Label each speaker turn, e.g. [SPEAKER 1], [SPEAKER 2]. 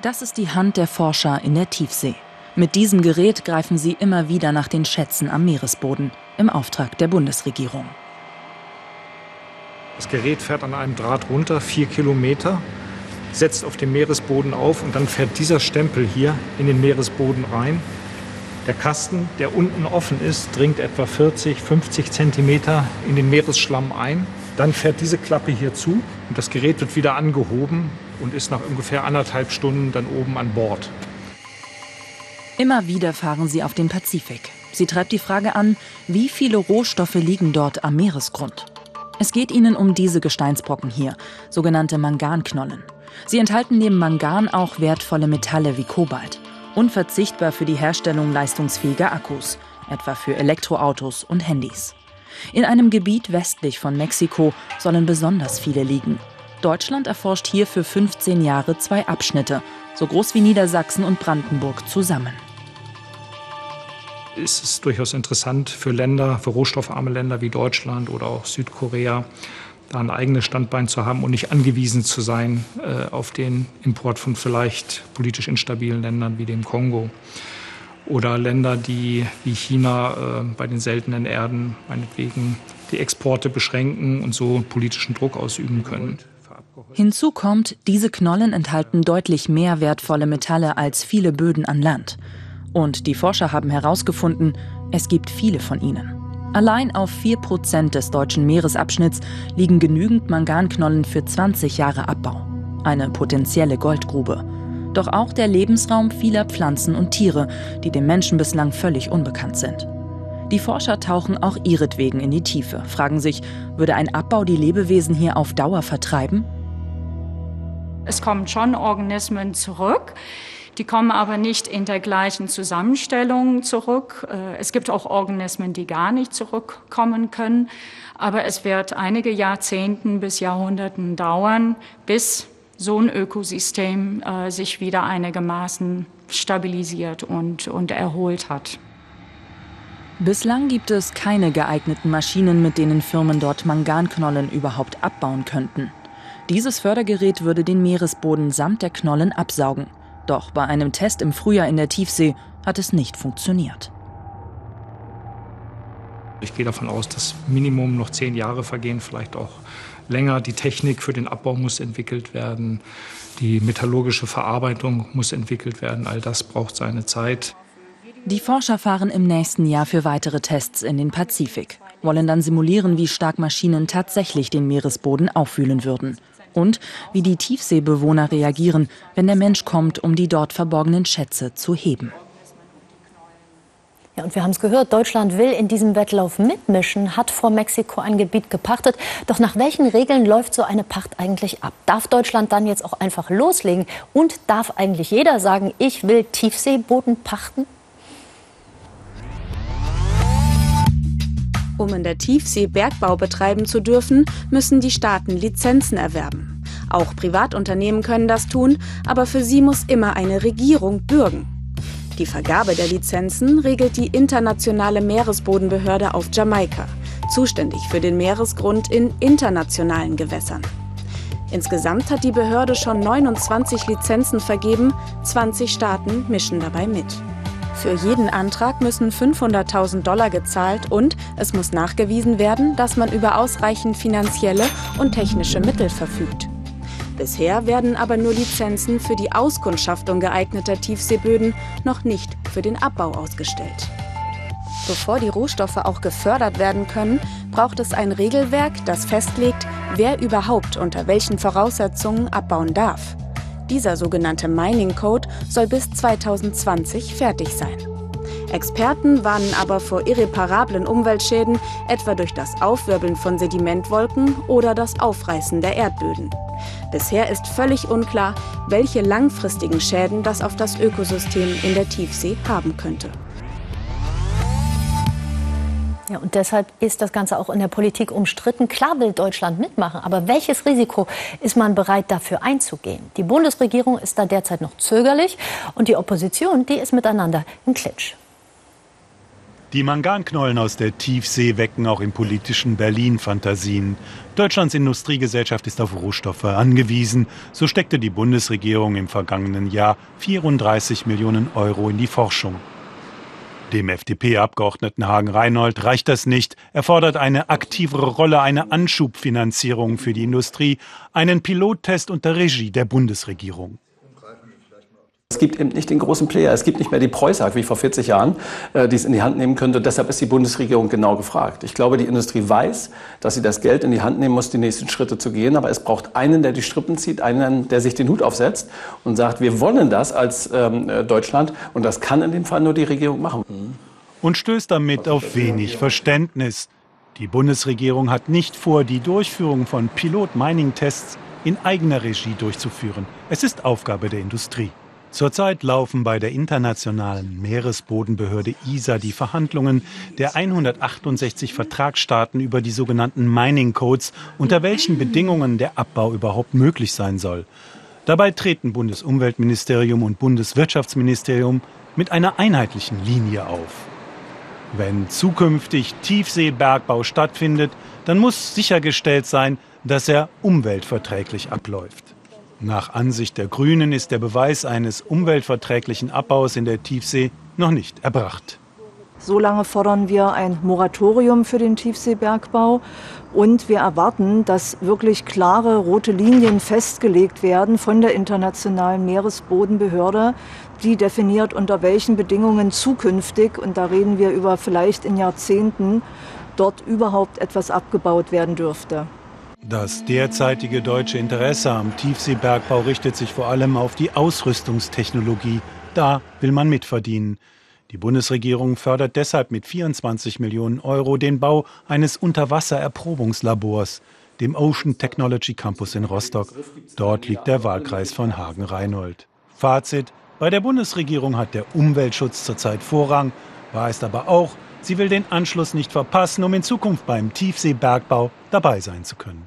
[SPEAKER 1] Das ist die Hand der Forscher in der Tiefsee. Mit diesem Gerät greifen sie immer wieder nach den Schätzen am Meeresboden im Auftrag der Bundesregierung.
[SPEAKER 2] Das Gerät fährt an einem Draht runter, vier Kilometer, setzt auf dem Meeresboden auf und dann fährt dieser Stempel hier in den Meeresboden rein. Der Kasten, der unten offen ist, dringt etwa 40, 50 Zentimeter in den Meeresschlamm ein. Dann fährt diese Klappe hier zu und das Gerät wird wieder angehoben und ist nach ungefähr anderthalb Stunden dann oben an Bord.
[SPEAKER 1] Immer wieder fahren sie auf den Pazifik. Sie treibt die Frage an, wie viele Rohstoffe liegen dort am Meeresgrund. Es geht ihnen um diese Gesteinsbrocken hier, sogenannte Manganknollen. Sie enthalten neben Mangan auch wertvolle Metalle wie Kobalt unverzichtbar für die Herstellung leistungsfähiger Akkus, etwa für Elektroautos und Handys. In einem Gebiet westlich von Mexiko sollen besonders viele liegen. Deutschland erforscht hier für 15 Jahre zwei Abschnitte, so groß wie Niedersachsen und Brandenburg zusammen.
[SPEAKER 2] Es ist durchaus interessant für Länder, für rohstoffarme Länder wie Deutschland oder auch Südkorea, da ein eigenes Standbein zu haben und nicht angewiesen zu sein äh, auf den Import von vielleicht politisch instabilen Ländern wie dem Kongo. Oder Länder, die wie China äh, bei den seltenen Erden meinetwegen die Exporte beschränken und so politischen Druck ausüben können.
[SPEAKER 1] Hinzu kommt, diese Knollen enthalten deutlich mehr wertvolle Metalle als viele Böden an Land. Und die Forscher haben herausgefunden, es gibt viele von ihnen. Allein auf 4% des deutschen Meeresabschnitts liegen genügend Manganknollen für 20 Jahre Abbau. Eine potenzielle Goldgrube. Doch auch der Lebensraum vieler Pflanzen und Tiere, die dem Menschen bislang völlig unbekannt sind. Die Forscher tauchen auch ihretwegen in die Tiefe, fragen sich, würde ein Abbau die Lebewesen hier auf Dauer vertreiben?
[SPEAKER 3] Es kommen schon Organismen zurück. Die kommen aber nicht in der gleichen Zusammenstellung zurück. Äh, es gibt auch Organismen, die gar nicht zurückkommen können. Aber es wird einige Jahrzehnten bis Jahrhunderten dauern, bis so ein Ökosystem äh, sich wieder einigermaßen stabilisiert und, und erholt hat.
[SPEAKER 1] Bislang gibt es keine geeigneten Maschinen, mit denen Firmen dort Manganknollen überhaupt abbauen könnten. Dieses Fördergerät würde den Meeresboden samt der Knollen absaugen. Doch bei einem Test im Frühjahr in der Tiefsee hat es nicht funktioniert.
[SPEAKER 2] Ich gehe davon aus, dass Minimum noch zehn Jahre vergehen, vielleicht auch länger. Die Technik für den Abbau muss entwickelt werden. Die metallurgische Verarbeitung muss entwickelt werden. All das braucht seine Zeit.
[SPEAKER 1] Die Forscher fahren im nächsten Jahr für weitere Tests in den Pazifik, wollen dann simulieren, wie stark Maschinen tatsächlich den Meeresboden aufwühlen würden und wie die Tiefseebewohner reagieren, wenn der Mensch kommt, um die dort verborgenen Schätze zu heben.
[SPEAKER 4] Ja, und wir haben es gehört, Deutschland will in diesem Wettlauf mitmischen, hat vor Mexiko ein Gebiet gepachtet. Doch nach welchen Regeln läuft so eine Pacht eigentlich ab? Darf Deutschland dann jetzt auch einfach loslegen? Und darf eigentlich jeder sagen, ich will Tiefseeboden pachten?
[SPEAKER 5] Um in der Tiefsee Bergbau betreiben zu dürfen, müssen die Staaten Lizenzen erwerben. Auch Privatunternehmen können das tun, aber für sie muss immer eine Regierung bürgen. Die Vergabe der Lizenzen regelt die Internationale Meeresbodenbehörde auf Jamaika, zuständig für den Meeresgrund in internationalen Gewässern. Insgesamt hat die Behörde schon 29 Lizenzen vergeben, 20 Staaten mischen dabei mit. Für jeden Antrag müssen 500.000 Dollar gezahlt und es muss nachgewiesen werden, dass man über ausreichend finanzielle und technische Mittel verfügt. Bisher werden aber nur Lizenzen für die Auskundschaftung geeigneter Tiefseeböden, noch nicht für den Abbau ausgestellt. Bevor die Rohstoffe auch gefördert werden können, braucht es ein Regelwerk, das festlegt, wer überhaupt unter welchen Voraussetzungen abbauen darf. Dieser sogenannte Mining Code soll bis 2020 fertig sein. Experten warnen aber vor irreparablen Umweltschäden, etwa durch das Aufwirbeln von Sedimentwolken oder das Aufreißen der Erdböden. Bisher ist völlig unklar, welche langfristigen Schäden das auf das Ökosystem in der Tiefsee haben könnte.
[SPEAKER 4] Ja, und deshalb ist das Ganze auch in der Politik umstritten. Klar will Deutschland mitmachen, aber welches Risiko ist man bereit dafür einzugehen? Die Bundesregierung ist da derzeit noch zögerlich und die Opposition, die ist miteinander im Klitsch.
[SPEAKER 6] Die Manganknollen aus der Tiefsee wecken auch im politischen Berlin Fantasien. Deutschlands Industriegesellschaft ist auf Rohstoffe angewiesen. So steckte die Bundesregierung im vergangenen Jahr 34 Millionen Euro in die Forschung. Dem FDP-Abgeordneten Hagen Reinhold reicht das nicht. Er fordert eine aktivere Rolle, eine Anschubfinanzierung für die Industrie, einen Pilottest unter Regie der Bundesregierung.
[SPEAKER 7] Es gibt eben nicht den großen Player, es gibt nicht mehr die Preußag wie vor 40 Jahren, äh, die es in die Hand nehmen könnte. Deshalb ist die Bundesregierung genau gefragt. Ich glaube, die Industrie weiß, dass sie das Geld in die Hand nehmen muss, die nächsten Schritte zu gehen. Aber es braucht einen, der die Strippen zieht, einen, der sich den Hut aufsetzt und sagt, wir wollen das als ähm, äh, Deutschland. Und das kann in dem Fall nur die Regierung machen.
[SPEAKER 6] Und stößt damit auf wenig Verständnis. Die Bundesregierung hat nicht vor, die Durchführung von Pilot-Mining-Tests in eigener Regie durchzuführen. Es ist Aufgabe der Industrie. Zurzeit laufen bei der internationalen Meeresbodenbehörde ISA die Verhandlungen der 168 Vertragsstaaten über die sogenannten Mining Codes, unter welchen Bedingungen der Abbau überhaupt möglich sein soll. Dabei treten Bundesumweltministerium und Bundeswirtschaftsministerium mit einer einheitlichen Linie auf. Wenn zukünftig Tiefseebergbau stattfindet, dann muss sichergestellt sein, dass er umweltverträglich abläuft. Nach Ansicht der Grünen ist der Beweis eines umweltverträglichen Abbaus in der Tiefsee noch nicht erbracht.
[SPEAKER 8] Solange fordern wir ein Moratorium für den Tiefseebergbau und wir erwarten, dass wirklich klare rote Linien festgelegt werden von der Internationalen Meeresbodenbehörde, die definiert, unter welchen Bedingungen zukünftig, und da reden wir über vielleicht in Jahrzehnten, dort überhaupt etwas abgebaut werden dürfte.
[SPEAKER 6] Das derzeitige deutsche Interesse am Tiefseebergbau richtet sich vor allem auf die Ausrüstungstechnologie. Da will man mitverdienen. Die Bundesregierung fördert deshalb mit 24 Millionen Euro den Bau eines Unterwassererprobungslabors, dem Ocean Technology Campus in Rostock. Dort liegt der Wahlkreis von Hagen-Reinhold. Fazit: Bei der Bundesregierung hat der Umweltschutz zurzeit Vorrang, weiß aber auch, Sie will den Anschluss nicht verpassen, um in Zukunft beim Tiefseebergbau dabei sein zu können.